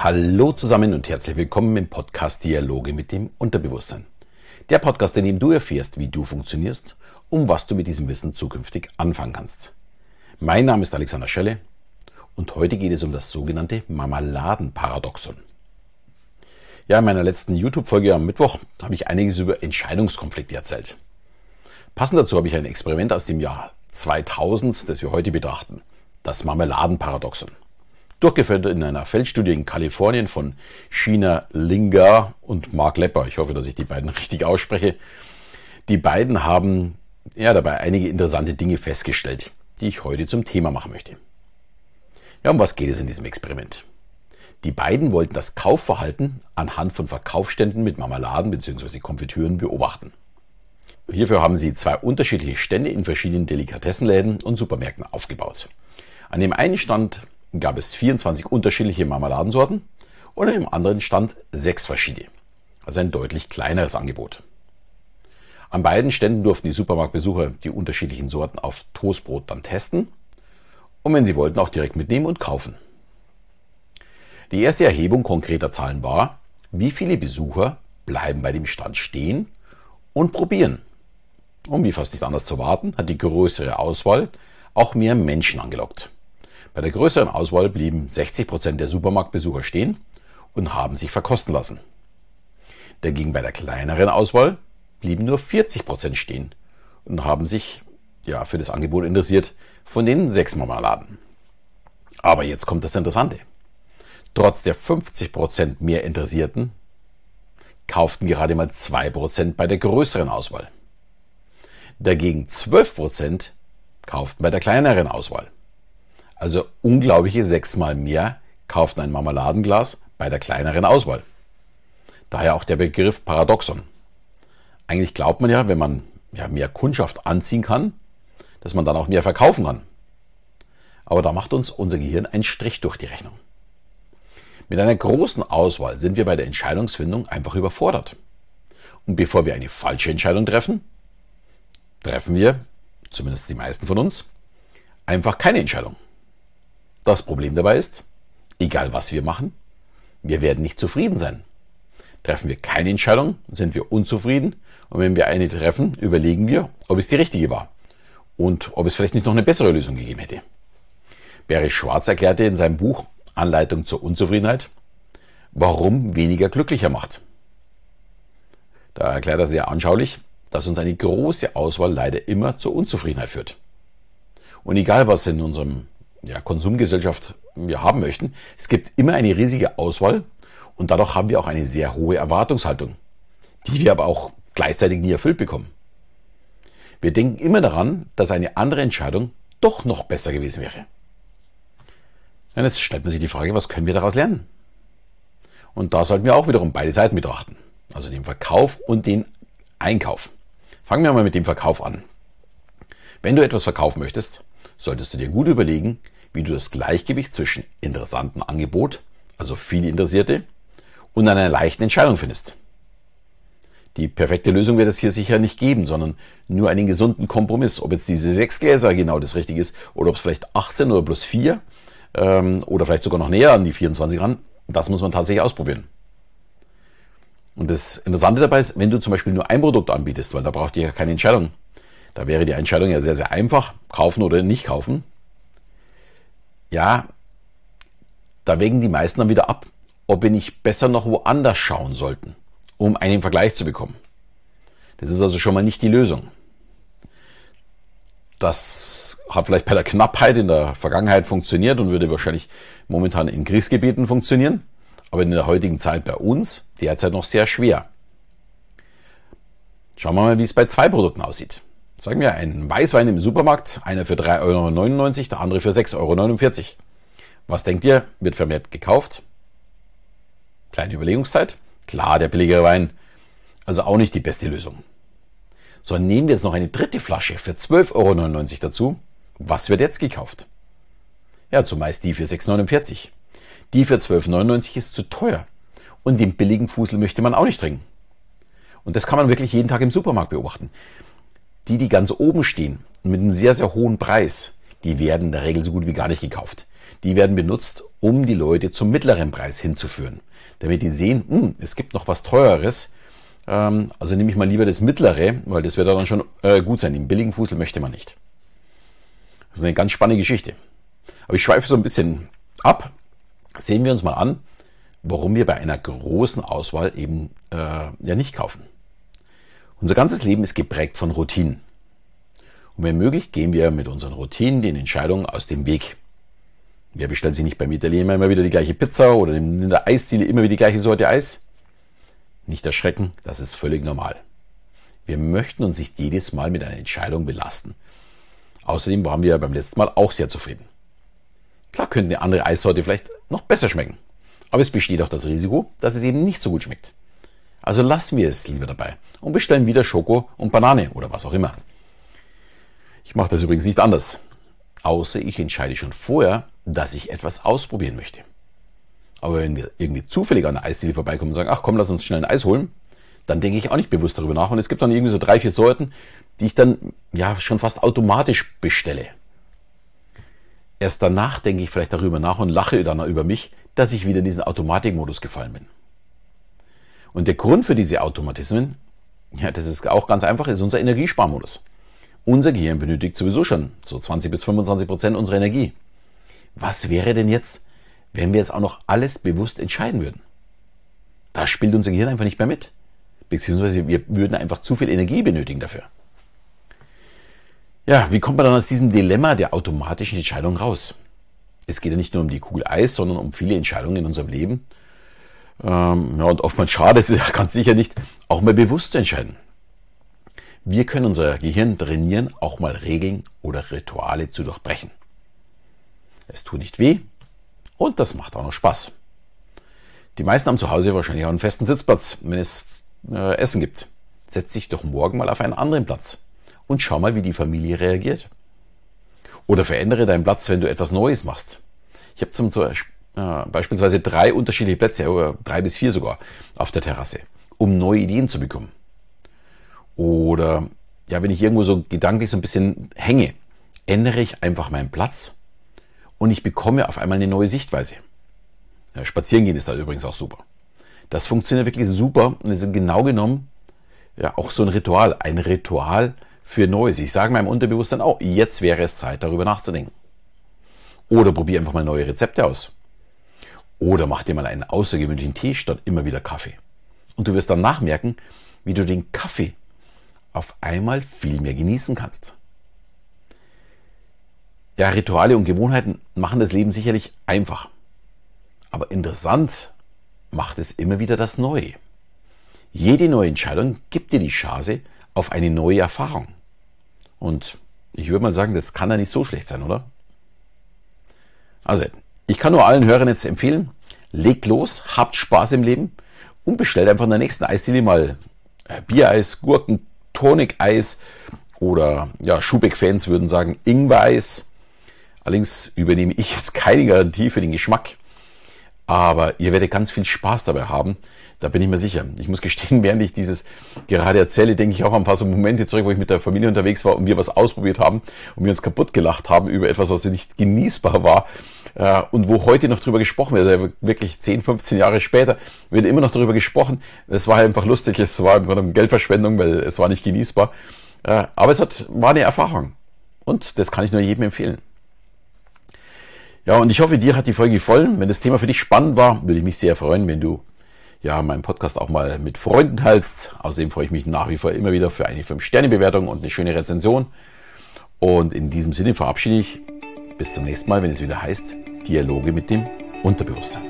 Hallo zusammen und herzlich willkommen im Podcast Dialoge mit dem Unterbewusstsein. Der Podcast, in dem du erfährst, wie du funktionierst und was du mit diesem Wissen zukünftig anfangen kannst. Mein Name ist Alexander Schelle und heute geht es um das sogenannte Marmeladenparadoxon. Ja, in meiner letzten YouTube-Folge am Mittwoch habe ich einiges über Entscheidungskonflikte erzählt. Passend dazu habe ich ein Experiment aus dem Jahr 2000, das wir heute betrachten. Das Marmeladenparadoxon durchgeführt in einer Feldstudie in Kalifornien von China Linga und Mark Lepper. Ich hoffe, dass ich die beiden richtig ausspreche. Die beiden haben ja dabei einige interessante Dinge festgestellt, die ich heute zum Thema machen möchte. Ja, um was geht es in diesem Experiment? Die beiden wollten das Kaufverhalten anhand von Verkaufsständen mit Marmeladen bzw. Konfitüren beobachten. Hierfür haben sie zwei unterschiedliche Stände in verschiedenen Delikatessenläden und Supermärkten aufgebaut. An dem einen Stand gab es 24 unterschiedliche Marmeladensorten und im anderen stand sechs verschiedene. Also ein deutlich kleineres Angebot. An beiden Ständen durften die Supermarktbesucher die unterschiedlichen Sorten auf Toastbrot dann testen und wenn sie wollten auch direkt mitnehmen und kaufen. Die erste Erhebung konkreter Zahlen war, wie viele Besucher bleiben bei dem Stand stehen und probieren. Und wie fast nicht anders zu warten, hat die größere Auswahl auch mehr Menschen angelockt. Bei der größeren Auswahl blieben 60 Prozent der Supermarktbesucher stehen und haben sich verkosten lassen. Dagegen bei der kleineren Auswahl blieben nur 40 Prozent stehen und haben sich ja, für das Angebot interessiert von den sechs Marmeladen. Aber jetzt kommt das Interessante. Trotz der 50 Prozent mehr Interessierten kauften gerade mal 2% bei der größeren Auswahl. Dagegen 12% kauften bei der kleineren Auswahl. Also unglaubliche sechsmal mehr kauften ein Marmeladenglas bei der kleineren Auswahl. Daher auch der Begriff Paradoxon. Eigentlich glaubt man ja, wenn man ja, mehr Kundschaft anziehen kann, dass man dann auch mehr verkaufen kann. Aber da macht uns unser Gehirn einen Strich durch die Rechnung. Mit einer großen Auswahl sind wir bei der Entscheidungsfindung einfach überfordert. Und bevor wir eine falsche Entscheidung treffen, treffen wir, zumindest die meisten von uns, einfach keine Entscheidung. Das Problem dabei ist, egal was wir machen, wir werden nicht zufrieden sein. Treffen wir keine Entscheidung, sind wir unzufrieden und wenn wir eine treffen, überlegen wir, ob es die richtige war und ob es vielleicht nicht noch eine bessere Lösung gegeben hätte. Barry Schwarz erklärte in seinem Buch Anleitung zur Unzufriedenheit, warum weniger glücklicher macht. Da erklärt er sehr anschaulich, dass uns eine große Auswahl leider immer zur Unzufriedenheit führt. Und egal was in unserem ja, Konsumgesellschaft wir haben möchten. Es gibt immer eine riesige Auswahl und dadurch haben wir auch eine sehr hohe Erwartungshaltung, die wir aber auch gleichzeitig nie erfüllt bekommen. Wir denken immer daran, dass eine andere Entscheidung doch noch besser gewesen wäre. Und jetzt stellt man sich die Frage, was können wir daraus lernen? Und da sollten wir auch wiederum beide Seiten betrachten, also den Verkauf und den Einkauf. Fangen wir mal mit dem Verkauf an. Wenn du etwas verkaufen möchtest, solltest du dir gut überlegen, wie du das Gleichgewicht zwischen interessantem Angebot, also viele Interessierte, und einer leichten Entscheidung findest. Die perfekte Lösung wird es hier sicher nicht geben, sondern nur einen gesunden Kompromiss. Ob jetzt diese sechs Gläser genau das Richtige ist oder ob es vielleicht 18 oder plus 4 ähm, oder vielleicht sogar noch näher an die 24 ran, das muss man tatsächlich ausprobieren. Und das Interessante dabei ist, wenn du zum Beispiel nur ein Produkt anbietest, weil da braucht ihr ja keine Entscheidung, da wäre die Entscheidung ja sehr, sehr einfach, kaufen oder nicht kaufen. Ja, da wägen die meisten dann wieder ab, ob wir nicht besser noch woanders schauen sollten, um einen Vergleich zu bekommen. Das ist also schon mal nicht die Lösung. Das hat vielleicht bei der Knappheit in der Vergangenheit funktioniert und würde wahrscheinlich momentan in Kriegsgebieten funktionieren, aber in der heutigen Zeit bei uns derzeit noch sehr schwer. Schauen wir mal, wie es bei zwei Produkten aussieht. Sagen wir ein Weißwein im Supermarkt, einer für 3,99 Euro, der andere für 6,49 Euro. Was denkt ihr, wird vermehrt gekauft? Kleine Überlegungszeit. Klar, der billigere Wein. Also auch nicht die beste Lösung. So, nehmen wir jetzt noch eine dritte Flasche für 12,99 Euro dazu. Was wird jetzt gekauft? Ja, zumeist die für 6,49 Euro. Die für 12,99 Euro ist zu teuer. Und den billigen Fusel möchte man auch nicht trinken. Und das kann man wirklich jeden Tag im Supermarkt beobachten. Die, die ganz oben stehen mit einem sehr, sehr hohen Preis, die werden in der Regel so gut wie gar nicht gekauft. die werden benutzt, um die Leute zum mittleren Preis hinzuführen. Damit die sehen, hm, es gibt noch was Teureres. Ähm, also nehme ich mal lieber das mittlere, weil das wird dann schon äh, gut sein. Den billigen Fusel möchte man nicht. Das ist eine ganz spannende Geschichte. Aber ich schweife so ein bisschen ab. Sehen wir uns mal an, warum wir bei einer großen Auswahl eben äh, ja nicht kaufen. Unser ganzes Leben ist geprägt von Routinen. Und wenn möglich, gehen wir mit unseren Routinen den Entscheidungen aus dem Weg. Wer bestellt sich nicht beim Italiener immer wieder die gleiche Pizza oder in der Eisdiele immer wieder die gleiche Sorte Eis? Nicht erschrecken, das ist völlig normal. Wir möchten uns nicht jedes Mal mit einer Entscheidung belasten. Außerdem waren wir beim letzten Mal auch sehr zufrieden. Klar könnte eine andere Eissorte vielleicht noch besser schmecken. Aber es besteht auch das Risiko, dass es eben nicht so gut schmeckt. Also lassen wir es lieber dabei und bestellen wieder Schoko und Banane oder was auch immer. Ich mache das übrigens nicht anders. Außer ich entscheide schon vorher, dass ich etwas ausprobieren möchte. Aber wenn wir irgendwie zufällig an der Eisdiele vorbeikommen und sagen, ach komm, lass uns schnell ein Eis holen, dann denke ich auch nicht bewusst darüber nach. Und es gibt dann irgendwie so drei, vier Sorten, die ich dann ja schon fast automatisch bestelle. Erst danach denke ich vielleicht darüber nach und lache dann über mich, dass ich wieder in diesen Automatikmodus gefallen bin. Und der Grund für diese Automatismen, ja, das ist auch ganz einfach, ist unser Energiesparmodus. Unser Gehirn benötigt sowieso schon so 20 bis 25 Prozent unserer Energie. Was wäre denn jetzt, wenn wir jetzt auch noch alles bewusst entscheiden würden? Da spielt unser Gehirn einfach nicht mehr mit. Beziehungsweise wir würden einfach zu viel Energie benötigen dafür. Ja, wie kommt man dann aus diesem Dilemma der automatischen Entscheidung raus? Es geht ja nicht nur um die Kugel Eis, sondern um viele Entscheidungen in unserem Leben. Ähm, ja, und oftmals schade es ja ganz sicher nicht, auch mal bewusst entscheiden. Wir können unser Gehirn trainieren, auch mal Regeln oder Rituale zu durchbrechen. Es tut nicht weh und das macht auch noch Spaß. Die meisten haben zu Hause wahrscheinlich auch einen festen Sitzplatz, wenn es äh, Essen gibt. Setz dich doch morgen mal auf einen anderen Platz und schau mal, wie die Familie reagiert. Oder verändere deinen Platz, wenn du etwas Neues machst. Ich habe zum äh, beispielsweise drei unterschiedliche Plätze, oder drei bis vier sogar, auf der Terrasse, um neue Ideen zu bekommen. Oder ja, wenn ich irgendwo so gedanklich so ein bisschen hänge, ändere ich einfach meinen Platz und ich bekomme auf einmal eine neue Sichtweise. Ja, spazieren gehen ist da übrigens auch super. Das funktioniert wirklich super und ist genau genommen ja auch so ein Ritual, ein Ritual für Neues. Ich sage meinem Unterbewusstsein auch, jetzt wäre es Zeit, darüber nachzudenken. Oder probier einfach mal neue Rezepte aus. Oder mach dir mal einen außergewöhnlichen Tee statt immer wieder Kaffee. Und du wirst dann nachmerken, wie du den Kaffee auf einmal viel mehr genießen kannst. Ja, Rituale und Gewohnheiten machen das Leben sicherlich einfach. Aber interessant macht es immer wieder das Neue. Jede neue Entscheidung gibt dir die Chance auf eine neue Erfahrung. Und ich würde mal sagen, das kann ja nicht so schlecht sein, oder? Also, ich kann nur allen Hörern jetzt empfehlen, legt los, habt Spaß im Leben und bestellt einfach in der nächsten Eisdiele mal äh, Biereis, Gurken, Tonic-Eis oder ja, Schubeck-Fans würden sagen Ingwer-Eis. Allerdings übernehme ich jetzt keine Garantie für den Geschmack, aber ihr werdet ganz viel Spaß dabei haben da bin ich mir sicher. Ich muss gestehen, während ich dieses gerade erzähle, denke ich auch an ein paar so Momente zurück, wo ich mit der Familie unterwegs war und wir was ausprobiert haben und wir uns kaputt gelacht haben über etwas, was nicht genießbar war. Äh, und wo heute noch drüber gesprochen wird, also wirklich 10, 15 Jahre später, wird immer noch darüber gesprochen. Es war einfach lustig, es war eine Geldverschwendung, weil es war nicht genießbar. Äh, aber es hat, war eine Erfahrung. Und das kann ich nur jedem empfehlen. Ja, und ich hoffe, dir hat die Folge gefallen. Wenn das Thema für dich spannend war, würde ich mich sehr freuen, wenn du ja, meinen Podcast auch mal mit Freunden teilst. Außerdem freue ich mich nach wie vor immer wieder für eine 5-Sterne-Bewertung und eine schöne Rezension. Und in diesem Sinne verabschiede ich bis zum nächsten Mal, wenn es wieder heißt Dialoge mit dem Unterbewusstsein.